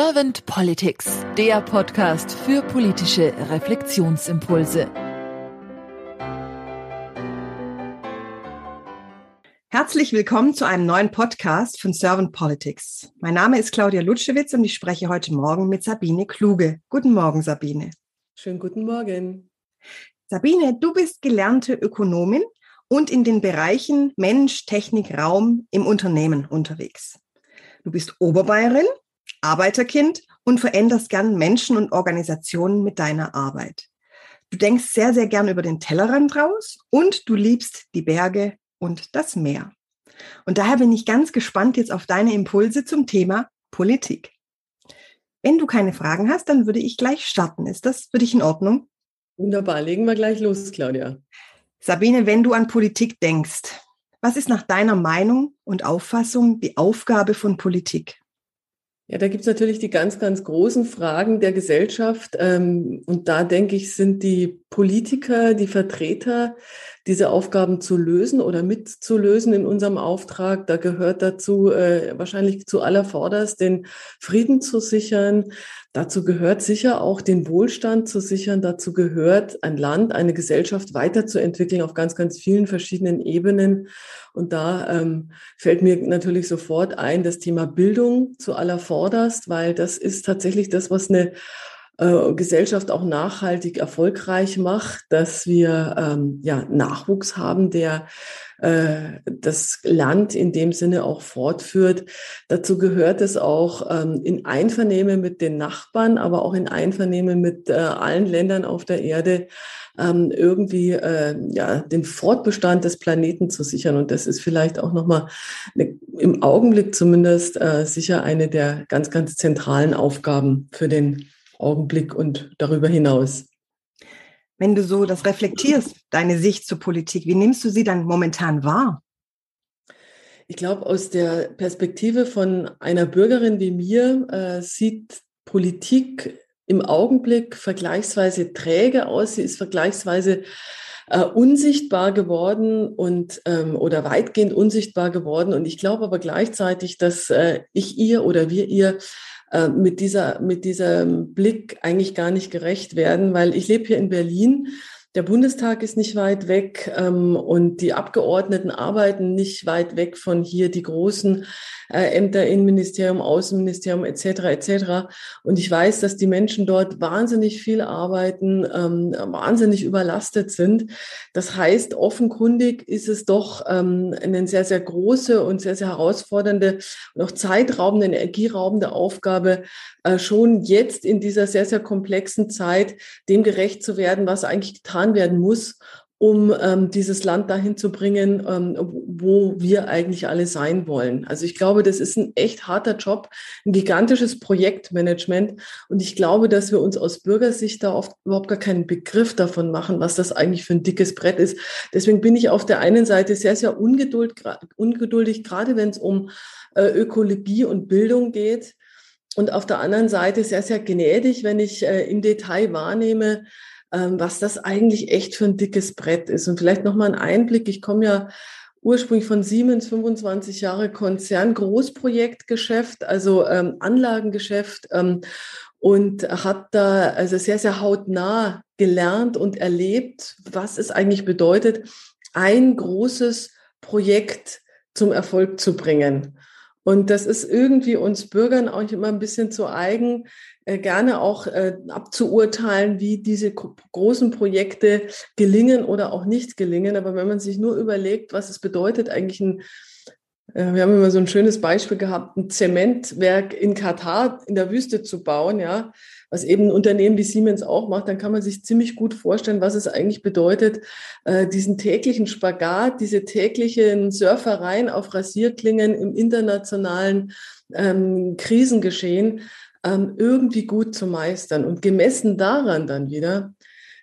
Servant Politics, der Podcast für politische Reflexionsimpulse. Herzlich willkommen zu einem neuen Podcast von Servant Politics. Mein Name ist Claudia Lutschewitz und ich spreche heute Morgen mit Sabine Kluge. Guten Morgen, Sabine. Schönen guten Morgen. Sabine, du bist gelernte Ökonomin und in den Bereichen Mensch, Technik, Raum im Unternehmen unterwegs. Du bist Oberbayerin, Arbeiterkind und veränderst gern Menschen und Organisationen mit deiner Arbeit. Du denkst sehr, sehr gern über den Tellerrand raus und du liebst die Berge und das Meer. Und daher bin ich ganz gespannt jetzt auf deine Impulse zum Thema Politik. Wenn du keine Fragen hast, dann würde ich gleich starten. Ist das für dich in Ordnung? Wunderbar, legen wir gleich los, Claudia. Sabine, wenn du an Politik denkst, was ist nach deiner Meinung und Auffassung die Aufgabe von Politik? Ja, da gibt's natürlich die ganz, ganz großen Fragen der Gesellschaft. Ähm, und da denke ich, sind die Politiker, die Vertreter, diese Aufgaben zu lösen oder mitzulösen in unserem Auftrag. Da gehört dazu äh, wahrscheinlich zu allervorderst den Frieden zu sichern. Dazu gehört sicher auch den Wohlstand zu sichern. Dazu gehört ein Land, eine Gesellschaft weiterzuentwickeln auf ganz, ganz vielen verschiedenen Ebenen. Und da ähm, fällt mir natürlich sofort ein das Thema Bildung zu allervorderst, weil das ist tatsächlich das, was eine äh, Gesellschaft auch nachhaltig erfolgreich macht, dass wir ähm, ja, Nachwuchs haben, der äh, das Land in dem Sinne auch fortführt. Dazu gehört es auch ähm, in Einvernehmen mit den Nachbarn, aber auch in Einvernehmen mit äh, allen Ländern auf der Erde ähm, irgendwie äh, ja, den Fortbestand des Planeten zu sichern. Und das ist vielleicht auch nochmal eine, im Augenblick zumindest äh, sicher eine der ganz, ganz zentralen Aufgaben für den Augenblick und darüber hinaus. Wenn du so das reflektierst, deine Sicht zur Politik, wie nimmst du sie dann momentan wahr? Ich glaube, aus der Perspektive von einer Bürgerin wie mir äh, sieht Politik im Augenblick vergleichsweise träge aus. Sie ist vergleichsweise äh, unsichtbar geworden und ähm, oder weitgehend unsichtbar geworden. Und ich glaube aber gleichzeitig, dass äh, ich ihr oder wir ihr äh, mit dieser, mit diesem Blick eigentlich gar nicht gerecht werden, weil ich lebe hier in Berlin der Bundestag ist nicht weit weg ähm, und die Abgeordneten arbeiten nicht weit weg von hier, die großen äh, Ämter, Innenministerium, Außenministerium etc. etc. Und ich weiß, dass die Menschen dort wahnsinnig viel arbeiten, ähm, wahnsinnig überlastet sind. Das heißt, offenkundig ist es doch ähm, eine sehr, sehr große und sehr, sehr herausfordernde und auch zeitraubende, energieraubende Aufgabe, äh, schon jetzt in dieser sehr, sehr komplexen Zeit dem gerecht zu werden, was eigentlich getan werden muss, um ähm, dieses Land dahin zu bringen, ähm, wo wir eigentlich alle sein wollen. Also ich glaube, das ist ein echt harter Job, ein gigantisches Projektmanagement. Und ich glaube, dass wir uns aus Bürgersicht da oft überhaupt gar keinen Begriff davon machen, was das eigentlich für ein dickes Brett ist. Deswegen bin ich auf der einen Seite sehr, sehr ungeduld, ungeduldig, gerade wenn es um äh, Ökologie und Bildung geht. Und auf der anderen Seite sehr, sehr gnädig, wenn ich äh, im Detail wahrnehme, was das eigentlich echt für ein dickes Brett ist. Und vielleicht nochmal ein Einblick. Ich komme ja ursprünglich von Siemens, 25 Jahre Konzern, Großprojektgeschäft, also ähm, Anlagengeschäft ähm, und habe da also sehr, sehr hautnah gelernt und erlebt, was es eigentlich bedeutet, ein großes Projekt zum Erfolg zu bringen. Und das ist irgendwie uns Bürgern auch immer ein bisschen zu eigen, äh, gerne auch äh, abzuurteilen, wie diese großen Projekte gelingen oder auch nicht gelingen. Aber wenn man sich nur überlegt, was es bedeutet, eigentlich ein wir haben immer so ein schönes Beispiel gehabt, ein Zementwerk in Katar in der Wüste zu bauen, ja, was eben ein Unternehmen wie Siemens auch macht, dann kann man sich ziemlich gut vorstellen, was es eigentlich bedeutet, äh, diesen täglichen Spagat, diese täglichen Surfereien auf Rasierklingen im internationalen ähm, Krisengeschehen ähm, irgendwie gut zu meistern. Und gemessen daran dann wieder,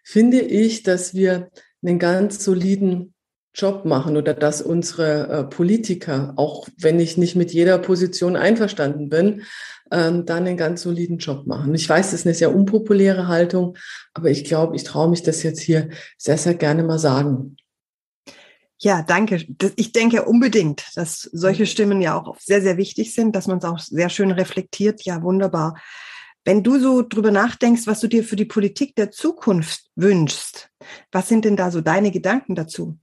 finde ich, dass wir einen ganz soliden Job machen oder dass unsere äh, Politiker, auch wenn ich nicht mit jeder Position einverstanden bin, ähm, dann einen ganz soliden Job machen. Ich weiß, das ist eine sehr unpopuläre Haltung, aber ich glaube, ich traue mich das jetzt hier sehr, sehr gerne mal sagen. Ja, danke. Ich denke unbedingt, dass solche mhm. Stimmen ja auch sehr, sehr wichtig sind, dass man es auch sehr schön reflektiert. Ja, wunderbar. Wenn du so drüber nachdenkst, was du dir für die Politik der Zukunft wünschst, was sind denn da so deine Gedanken dazu?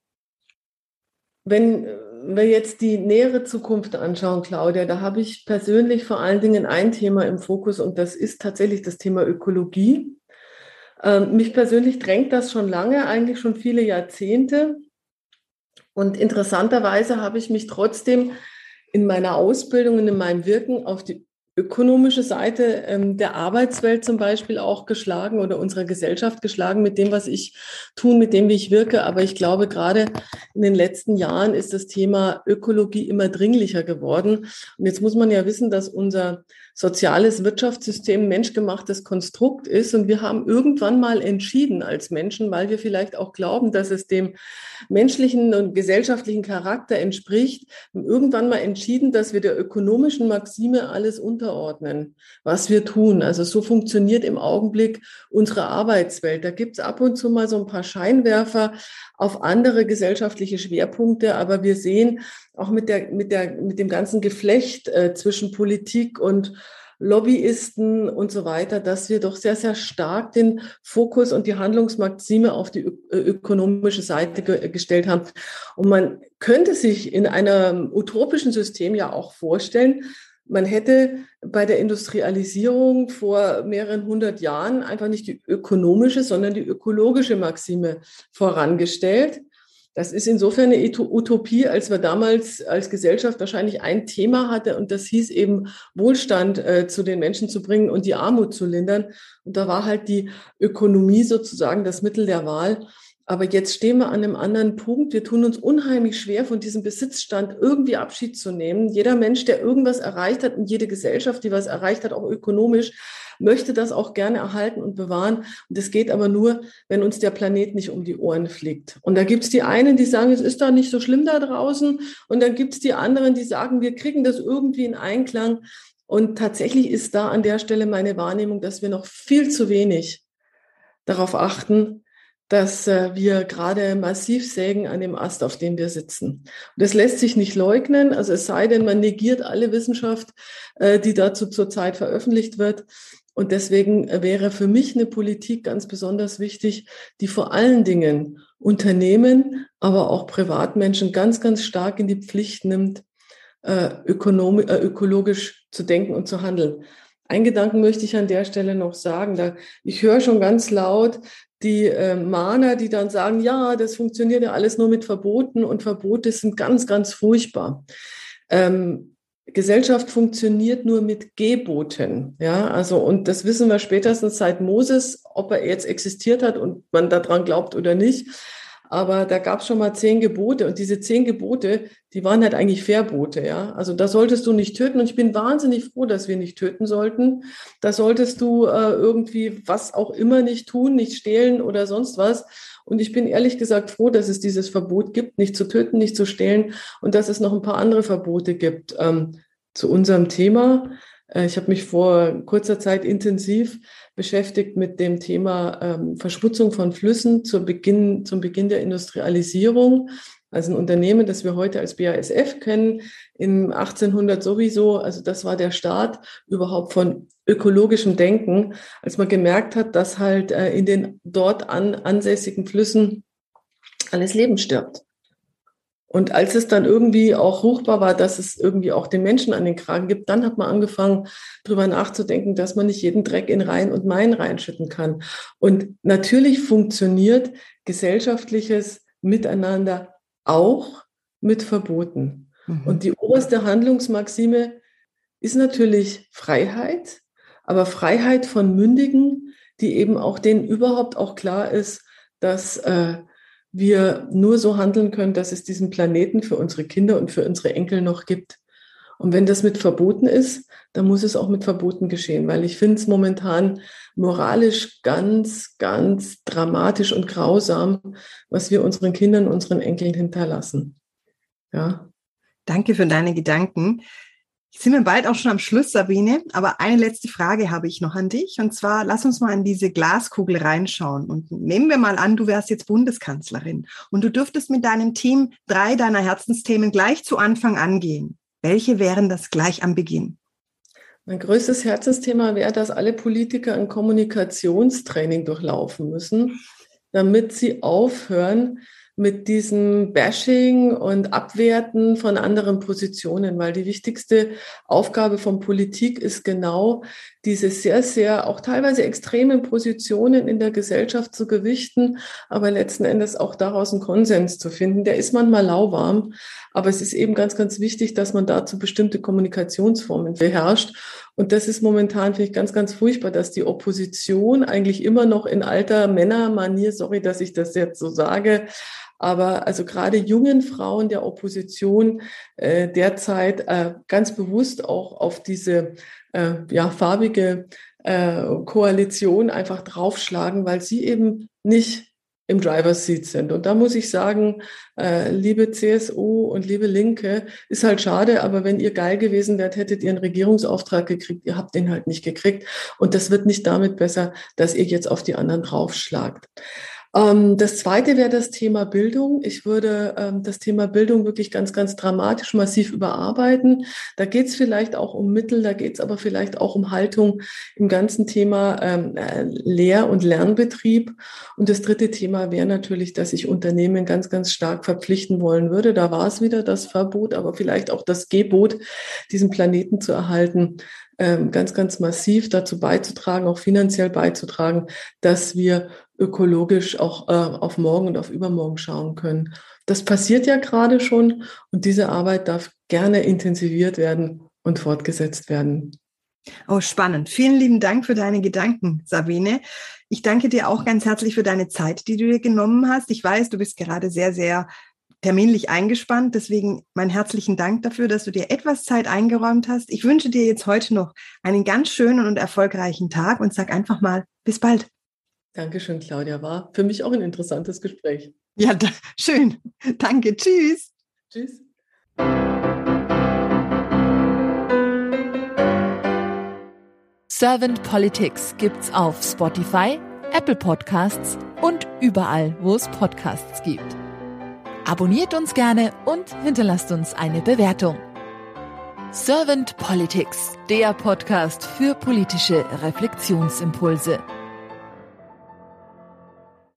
Wenn wir jetzt die nähere Zukunft anschauen, Claudia, da habe ich persönlich vor allen Dingen ein Thema im Fokus und das ist tatsächlich das Thema Ökologie. Ähm, mich persönlich drängt das schon lange, eigentlich schon viele Jahrzehnte. Und interessanterweise habe ich mich trotzdem in meiner Ausbildung und in meinem Wirken auf die ökonomische Seite ähm, der Arbeitswelt zum Beispiel auch geschlagen oder unserer Gesellschaft geschlagen mit dem, was ich tun, mit dem, wie ich wirke. Aber ich glaube, gerade in den letzten Jahren ist das Thema Ökologie immer dringlicher geworden. Und jetzt muss man ja wissen, dass unser soziales Wirtschaftssystem menschgemachtes Konstrukt ist. Und wir haben irgendwann mal entschieden als Menschen, weil wir vielleicht auch glauben, dass es dem menschlichen und gesellschaftlichen Charakter entspricht, irgendwann mal entschieden, dass wir der ökonomischen Maxime alles unterordnen, was wir tun. Also so funktioniert im Augenblick unsere Arbeitswelt. Da gibt es ab und zu mal so ein paar Scheinwerfer auf andere gesellschaftliche Schwerpunkte, aber wir sehen, auch mit, der, mit, der, mit dem ganzen Geflecht äh, zwischen Politik und Lobbyisten und so weiter, dass wir doch sehr, sehr stark den Fokus und die Handlungsmaxime auf die äh, ökonomische Seite ge gestellt haben. Und man könnte sich in einem utopischen System ja auch vorstellen, man hätte bei der Industrialisierung vor mehreren hundert Jahren einfach nicht die ökonomische, sondern die ökologische Maxime vorangestellt. Das ist insofern eine Utopie, als wir damals als Gesellschaft wahrscheinlich ein Thema hatte und das hieß eben Wohlstand äh, zu den Menschen zu bringen und die Armut zu lindern. Und da war halt die Ökonomie sozusagen das Mittel der Wahl. Aber jetzt stehen wir an einem anderen Punkt. Wir tun uns unheimlich schwer, von diesem Besitzstand irgendwie Abschied zu nehmen. Jeder Mensch, der irgendwas erreicht hat und jede Gesellschaft, die was erreicht hat, auch ökonomisch, möchte das auch gerne erhalten und bewahren. Und das geht aber nur, wenn uns der Planet nicht um die Ohren fliegt. Und da gibt es die einen, die sagen, es ist da nicht so schlimm da draußen. Und dann gibt es die anderen, die sagen, wir kriegen das irgendwie in Einklang. Und tatsächlich ist da an der Stelle meine Wahrnehmung, dass wir noch viel zu wenig darauf achten, dass äh, wir gerade massiv sägen an dem Ast, auf dem wir sitzen. Und das lässt sich nicht leugnen, also es sei denn, man negiert alle Wissenschaft, äh, die dazu zurzeit veröffentlicht wird. Und deswegen wäre für mich eine Politik ganz besonders wichtig, die vor allen Dingen Unternehmen, aber auch Privatmenschen ganz, ganz stark in die Pflicht nimmt, äh, ökologisch zu denken und zu handeln. Ein Gedanken möchte ich an der Stelle noch sagen. Da, ich höre schon ganz laut die äh, Mahner, die dann sagen, ja, das funktioniert ja alles nur mit Verboten und Verbote sind ganz, ganz furchtbar. Ähm, Gesellschaft funktioniert nur mit Geboten. Ja, also, und das wissen wir spätestens seit Moses, ob er jetzt existiert hat und man daran glaubt oder nicht. Aber da gab es schon mal zehn Gebote und diese zehn Gebote, die waren halt eigentlich Verbote, ja. Also da solltest du nicht töten und ich bin wahnsinnig froh, dass wir nicht töten sollten. Da solltest du äh, irgendwie was auch immer nicht tun, nicht stehlen oder sonst was. Und ich bin ehrlich gesagt froh, dass es dieses Verbot gibt, nicht zu töten, nicht zu stehlen und dass es noch ein paar andere Verbote gibt. Ähm, zu unserem Thema. Äh, ich habe mich vor kurzer Zeit intensiv beschäftigt mit dem Thema ähm, Verschmutzung von Flüssen zu Beginn, zum Beginn der Industrialisierung. Also ein Unternehmen, das wir heute als BASF kennen, im 1800 sowieso. Also das war der Start überhaupt von ökologischem Denken, als man gemerkt hat, dass halt äh, in den dort an, ansässigen Flüssen alles Leben stirbt. Und als es dann irgendwie auch ruchbar war, dass es irgendwie auch den Menschen an den Kragen gibt, dann hat man angefangen, darüber nachzudenken, dass man nicht jeden Dreck in Rhein und Main reinschütten kann. Und natürlich funktioniert gesellschaftliches Miteinander auch mit Verboten. Mhm. Und die oberste Handlungsmaxime ist natürlich Freiheit, aber Freiheit von Mündigen, die eben auch denen überhaupt auch klar ist, dass äh, wir nur so handeln können, dass es diesen Planeten für unsere Kinder und für unsere Enkel noch gibt. Und wenn das mit Verboten ist, dann muss es auch mit Verboten geschehen, weil ich finde es momentan moralisch ganz, ganz dramatisch und grausam, was wir unseren Kindern, unseren Enkeln hinterlassen. Ja. Danke für deine Gedanken. Sind wir bald auch schon am Schluss, Sabine. Aber eine letzte Frage habe ich noch an dich. Und zwar, lass uns mal in diese Glaskugel reinschauen. Und nehmen wir mal an, du wärst jetzt Bundeskanzlerin und du dürftest mit deinem Team drei deiner Herzensthemen gleich zu Anfang angehen. Welche wären das gleich am Beginn? Mein größtes Herzensthema wäre, dass alle Politiker ein Kommunikationstraining durchlaufen müssen, damit sie aufhören, mit diesem Bashing und Abwerten von anderen Positionen, weil die wichtigste Aufgabe von Politik ist genau diese sehr, sehr auch teilweise extremen Positionen in der Gesellschaft zu gewichten, aber letzten Endes auch daraus einen Konsens zu finden. Der ist manchmal lauwarm, aber es ist eben ganz, ganz wichtig, dass man dazu bestimmte Kommunikationsformen beherrscht. Und das ist momentan, finde ich, ganz, ganz furchtbar, dass die Opposition eigentlich immer noch in alter Männermanier, sorry, dass ich das jetzt so sage, aber also gerade jungen Frauen der Opposition äh, derzeit äh, ganz bewusst auch auf diese äh, ja, farbige äh, Koalition einfach draufschlagen, weil sie eben nicht im Driver's Seat sind. Und da muss ich sagen, äh, liebe CSU und liebe Linke, ist halt schade, aber wenn ihr geil gewesen wärt, hättet ihr einen Regierungsauftrag gekriegt. Ihr habt den halt nicht gekriegt. Und das wird nicht damit besser, dass ihr jetzt auf die anderen draufschlagt. Ähm, das zweite wäre das Thema Bildung. Ich würde ähm, das Thema Bildung wirklich ganz, ganz dramatisch massiv überarbeiten. Da geht es vielleicht auch um Mittel, da geht es aber vielleicht auch um Haltung im ganzen Thema ähm, äh, Lehr- und Lernbetrieb. Und das dritte Thema wäre natürlich, dass ich Unternehmen ganz, ganz stark verpflichten wollen würde. Da war es wieder das Verbot, aber vielleicht auch das Gebot, diesen Planeten zu erhalten, ganz, ganz massiv dazu beizutragen, auch finanziell beizutragen, dass wir ökologisch auch äh, auf morgen und auf übermorgen schauen können. Das passiert ja gerade schon und diese Arbeit darf gerne intensiviert werden und fortgesetzt werden. Oh, spannend. Vielen lieben Dank für deine Gedanken, Sabine. Ich danke dir auch ganz herzlich für deine Zeit, die du dir genommen hast. Ich weiß, du bist gerade sehr, sehr terminlich eingespannt. Deswegen meinen herzlichen Dank dafür, dass du dir etwas Zeit eingeräumt hast. Ich wünsche dir jetzt heute noch einen ganz schönen und erfolgreichen Tag und sag einfach mal bis bald. Dankeschön, Claudia. War für mich auch ein interessantes Gespräch. Ja, da, schön. Danke. Tschüss. Tschüss. Servant Politics gibt's auf Spotify, Apple Podcasts und überall, wo es Podcasts gibt. Abonniert uns gerne und hinterlasst uns eine Bewertung. Servant Politics, der Podcast für politische Reflexionsimpulse.